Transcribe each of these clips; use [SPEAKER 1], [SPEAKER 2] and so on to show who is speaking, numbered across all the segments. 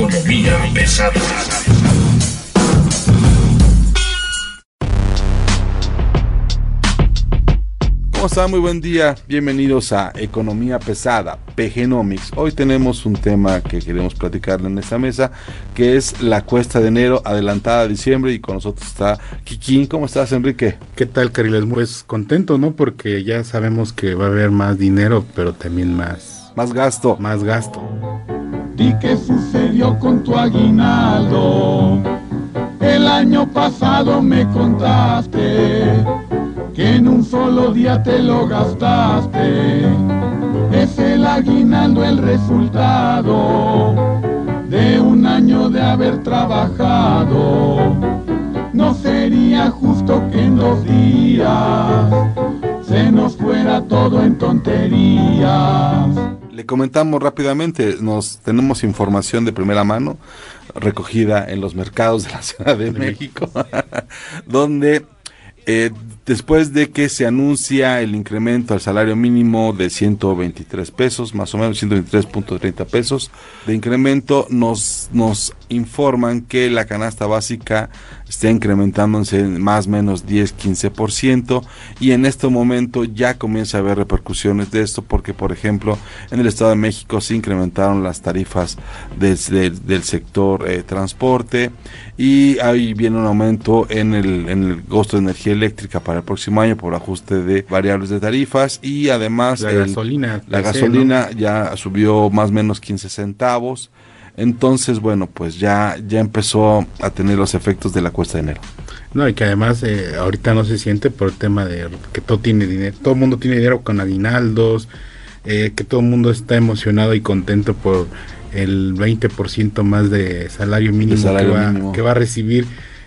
[SPEAKER 1] Economía pesada.
[SPEAKER 2] ¿Cómo están? Muy buen día. Bienvenidos a Economía Pesada, PGnomics. Hoy tenemos un tema que queremos platicarle en esta mesa, que es la cuesta de enero adelantada a diciembre y con nosotros está Kikín. ¿Cómo estás, Enrique?
[SPEAKER 3] ¿Qué tal, Cariles? Pues contento, ¿no? Porque ya sabemos que va a haber más dinero, pero también más,
[SPEAKER 2] Más gasto.
[SPEAKER 3] más gasto.
[SPEAKER 4] ¿Y qué sucedió con tu aguinaldo? El año pasado me contaste que en un solo día te lo gastaste. Es el aguinaldo el resultado de un año de haber trabajado. No sería justo que en dos días se nos fuera todo en tonterías.
[SPEAKER 2] Le comentamos rápidamente, nos tenemos información de primera mano recogida en los mercados de la Ciudad de México, donde eh, después de que se anuncia el incremento al salario mínimo de 123 pesos, más o menos 123.30 pesos de incremento, nos, nos informan que la canasta básica está incrementándose en más o menos 10-15% y en este momento ya comienza a haber repercusiones de esto porque por ejemplo en el Estado de México se incrementaron las tarifas desde del sector eh, transporte y ahí viene un aumento en el, en el costo de energía eléctrica para el próximo año por ajuste de variables de tarifas y además
[SPEAKER 3] La
[SPEAKER 2] el-
[SPEAKER 3] gasolina.
[SPEAKER 2] la gasolina ya subió más o memenos 15 centavos. Entonces, bueno, pues ya, ya empezó a tener los efectos de la cuesta de enero.
[SPEAKER 3] ¿no? Y que además eh, ahorita no se siente por el tema de que todo tiene dinero, todo el mundo tiene dinero con aguinaldos, eh, que todo el mundo está emocionado y contento por el 20% más de salario mínimo,
[SPEAKER 2] salario
[SPEAKER 3] que, va,
[SPEAKER 2] mínimo.
[SPEAKER 3] que va a recibir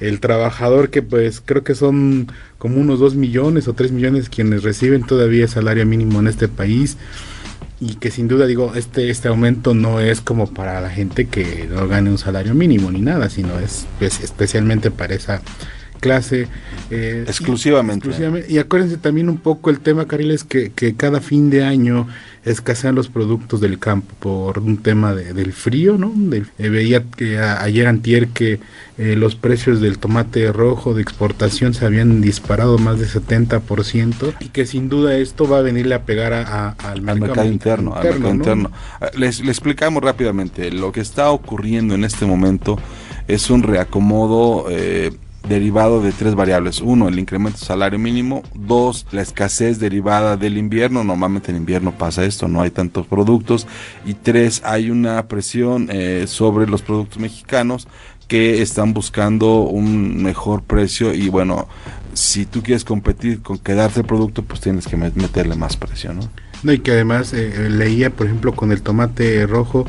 [SPEAKER 3] el trabajador, que pues creo que son como unos 2 millones o 3 millones quienes reciben todavía salario mínimo en este país. Y que sin duda digo este este aumento no es como para la gente que no gane un salario mínimo ni nada sino es especialmente para esa clase eh,
[SPEAKER 2] Exclusivamente.
[SPEAKER 3] y, exclusivamente. y acuérdense también un poco el tema Cariles que, que cada fin de año escasean los productos del campo por un tema de- del frío no Del- eh, veía que a- ayer antier que eh, los precios del tomate rojo de exportación se habían disparado más de 70% y que sin duda esto va a venirle a pegar a- a- al
[SPEAKER 2] al
[SPEAKER 3] mercado,
[SPEAKER 2] mercado interno, al mercado
[SPEAKER 3] ¿no?
[SPEAKER 2] interno. Ah, Les, le explicamos rápidamente, lo que está ocurriendo en este momento es un reacomodo eh, derivado de tres variables. Uno, el incremento del salario mínimo. Dos, la escasez derivada del invierno. Normalmente en invierno pasa esto, no hay tantos productos. Y tres, hay una presión eh, sobre los productos mexicanos que están buscando un mejor precio y bueno, si tú quieres competir con quedarte el producto, pues tienes que met- meterle más precio, ¿no?
[SPEAKER 3] No, y que además eh, eh, leía, por ejemplo, con el tomate rojo,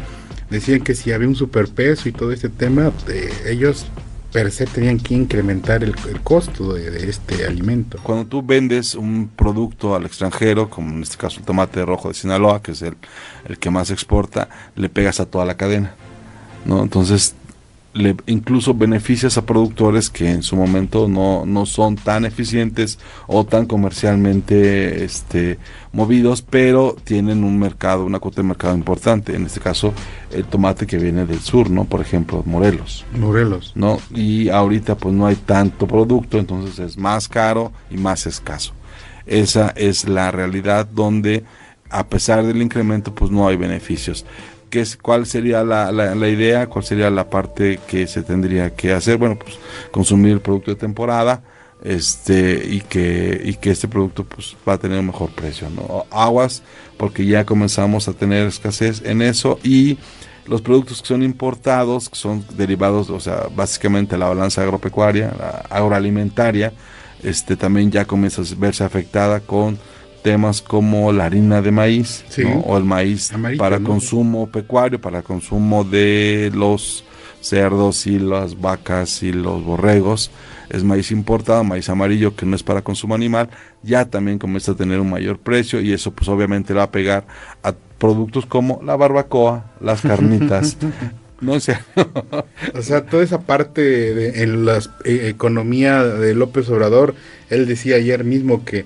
[SPEAKER 3] decían que si había un superpeso y todo este tema, eh, ellos per se tenían que incrementar el, el costo de, de este alimento.
[SPEAKER 2] Cuando tú vendes un producto al extranjero, como en este caso el tomate rojo de Sinaloa, que es el, el que más exporta, le pegas a toda la cadena, ¿no? Entonces, le incluso beneficias a productores que en su momento no, no son tan eficientes o tan comercialmente este, movidos, pero tienen un mercado, una cuota de mercado importante. En este caso, el tomate que viene del sur, ¿no? Por ejemplo, Morelos.
[SPEAKER 3] Morelos.
[SPEAKER 2] ¿no? Y ahorita pues no hay tanto producto, entonces es más caro y más escaso. Esa es la realidad donde a pesar del incremento pues no hay beneficios. ¿Qué es, ¿Cuál sería la, la, idea? ¿Cuál sería la parte que se tendría que hacer? Bueno, pues consumir el producto de temporada este y que y que este producto pues va a tener un mejor precio no aguas porque ya comenzamos a tener escasez en eso y los productos que son importados, que son derivados, o sea, básicamente la balanza agropecuaria, la agroalimentaria, este también ya comienza a verse afectada con temas como la harina de maíz o el maíz para consumo pecuario, para consumo de los cerdos y las vacas y los borregos. Es maíz importado, maíz amarillo que no es para consumo animal, ya también comienza a tener un mayor precio y eso pues obviamente va a pegar a productos como la barbacoa, las carnitas. no sé.
[SPEAKER 3] o sea, toda esa parte de, en la eh, economía de López Obrador, él decía ayer mismo que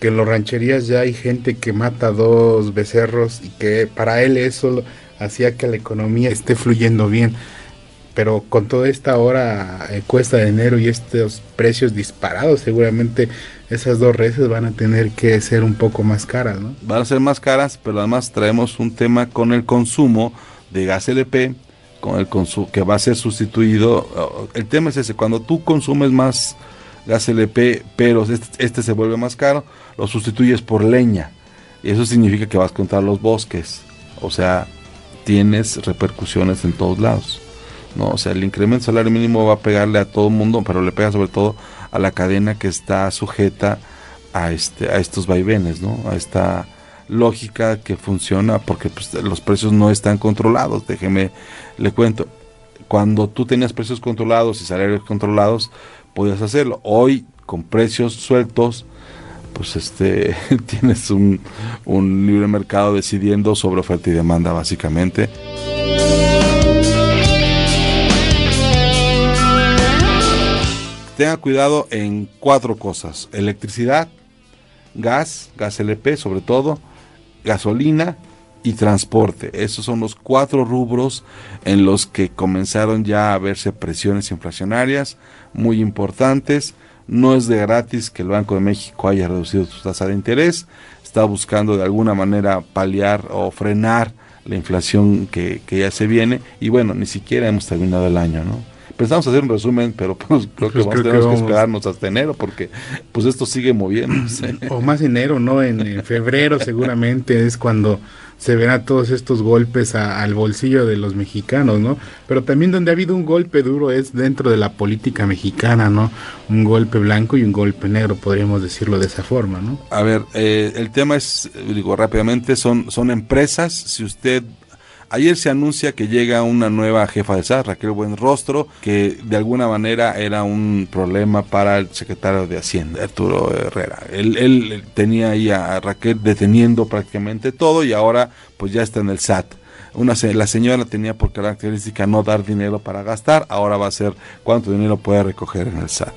[SPEAKER 3] que en las rancherías ya hay gente que mata dos becerros y que para él eso hacía que la economía esté fluyendo bien. Pero con toda esta hora eh, cuesta de enero y estos precios disparados, seguramente esas dos reses van a tener que ser un poco más caras, ¿no?
[SPEAKER 2] Van a ser más caras, pero además traemos un tema con el consumo de gas LP, con el consumo que va a ser sustituido. El tema es ese, cuando tú consumes más gas LP, pero este, este, se vuelve más caro, lo sustituyes por leña. Y eso significa que vas contra los bosques. O sea, tienes repercusiones en todos lados. ¿no? O sea, el incremento salario mínimo va a pegarle a todo el mundo, pero le pega sobre todo a la cadena que está sujeta a, este, a estos vaivenes, ¿no? A esta lógica que funciona porque pues, los precios no están controlados. Déjeme, le cuento. Cuando tú tenías precios controlados y salarios controlados, podías hacerlo. Hoy, con precios sueltos, pues este tienes un, un libre mercado decidiendo sobre oferta y demanda, básicamente. Tenga cuidado en cuatro cosas: electricidad, gas, gas LP sobre todo, gasolina y transporte. Esos son los cuatro rubros en los que comenzaron ya a verse presiones inflacionarias muy importantes. No es de gratis que el Banco de México haya reducido su tasa de interés. Está buscando de alguna manera paliar o frenar la inflación que, que ya se viene. Y bueno, ni siquiera hemos terminado el año, ¿no? Pensamos hacer un resumen, pero pues creo que vamos, tenemos que, esperarnos hasta enero porque pues esto sigue moviéndose.
[SPEAKER 3] O más enero, ¿no? En, febrero seguramente es cuando se verá todos estos golpes al bolsillo de los mexicanos, ¿no? Pero también donde ha habido un golpe duro es dentro de la política mexicana, ¿no? Un golpe blanco y un golpe negro, podríamos decirlo de esa forma, ¿no?
[SPEAKER 2] A ver, eh, el tema es, digo rápidamente, son, son empresas, si usted Ayer se anuncia que llega una nueva jefa de SAS, Raquel Buenrostro, que de alguna manera era un problema para el secretario de Hacienda, Arturo Herrera. Él, tenía ahí a Raquel deteniendo prácticamente todo y ahora pues ya está en el SAT. La señora tenía por característica no dar dinero para gastar, ahora va a ser cuánto dinero puede recoger en el SAT.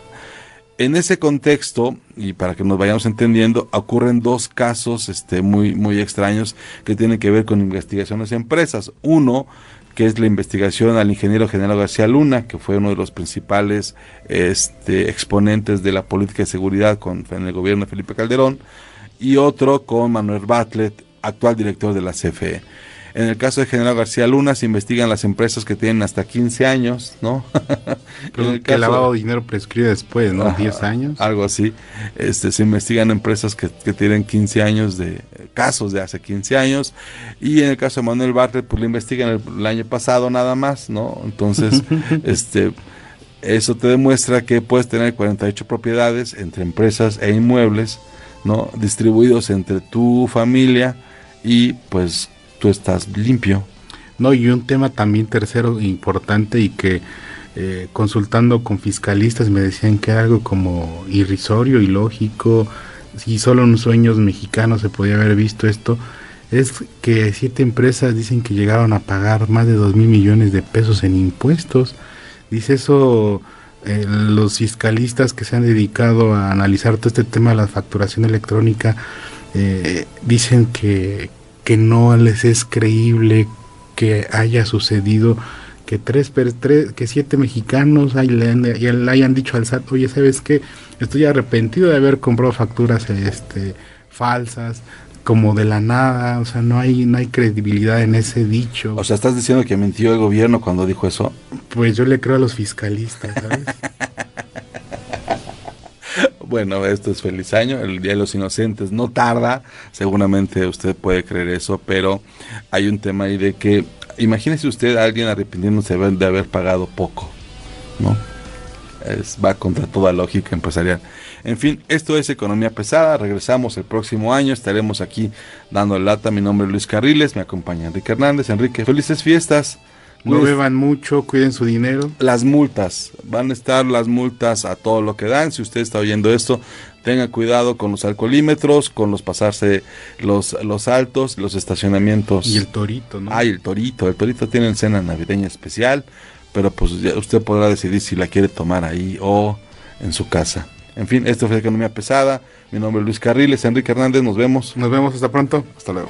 [SPEAKER 2] En ese contexto, y para que nos vayamos entendiendo, ocurren dos casos este, muy, muy extraños que tienen que ver con investigaciones de empresas. Uno, que es la investigación al ingeniero general García Luna, que fue uno de los principales este, exponentes de la política de seguridad con, en el gobierno de Felipe Calderón, y otro con Manuel Bartlett, actual director de la CFE. En el caso de General García Luna se investigan las empresas que tienen hasta 15 años, ¿no?
[SPEAKER 3] Pero el que lavado de dinero prescribe después, ¿no? 10 años.
[SPEAKER 2] Algo así. Este, se investigan empresas que, tienen 15 años de casos de hace 15 años. Y en el caso de Manuel Bartlett, pues lo investigan el, el año pasado nada más, ¿no? Entonces, este eso te demuestra que puedes tener 48 propiedades entre empresas e inmuebles, ¿no? Distribuidos entre tu familia y pues estás limpio.
[SPEAKER 3] No, y un tema también tercero importante y que eh, consultando con fiscalistas me decían que era algo como irrisorio, y lógico si solo en sueños mexicanos se podía haber visto esto, es que siete empresas dicen que llegaron a pagar más de dos mil millones de pesos en impuestos. Dice eso eh, los fiscalistas que se han dedicado a analizar todo este tema de la facturación electrónica, eh, dicen que, que no les es creíble que haya sucedido que tres, tres que siete mexicanos le, hayan dicho al SAT, oye, ¿sabes qué? Estoy arrepentido de haber comprado facturas este, falsas, como de la nada, o sea, no hay, no hay credibilidad en ese dicho.
[SPEAKER 2] O sea, ¿estás diciendo que mintió el gobierno cuando dijo eso?
[SPEAKER 3] Pues yo le creo a los fiscalistas, ¿sabes?
[SPEAKER 2] Bueno, esto es feliz año, el Día de los Inocentes no tarda, seguramente usted puede creer eso, pero hay un tema ahí de que, imagínese usted a alguien arrepintiéndose de haber pagado poco, ¿no? es, va contra toda lógica empresarial. En fin, esto es Economía Pesada. Regresamos el próximo año. Estaremos aquí dando lata. Mi nombre es Luis Carriles. Me acompaña Enrique Hernández. Enrique, felices fiestas.
[SPEAKER 3] No beban mucho, cuiden su dinero.
[SPEAKER 2] Las multas, van a estar las multas a todo lo que dan. Si usted está oyendo esto, tenga cuidado con los alcoholímetros, con los pasarse los, los altos, los estacionamientos.
[SPEAKER 3] Y el torito, ¿no?
[SPEAKER 2] Ay, el torito. El torito tiene cena navideña especial, pero pues usted podrá decidir si la quiere tomar ahí o en su casa. En fin, esto fue Economía Pesada. Mi nombre es Luis Carriles, Enrique Hernández. Nos vemos.
[SPEAKER 3] Nos vemos. Hasta pronto.
[SPEAKER 2] Hasta luego.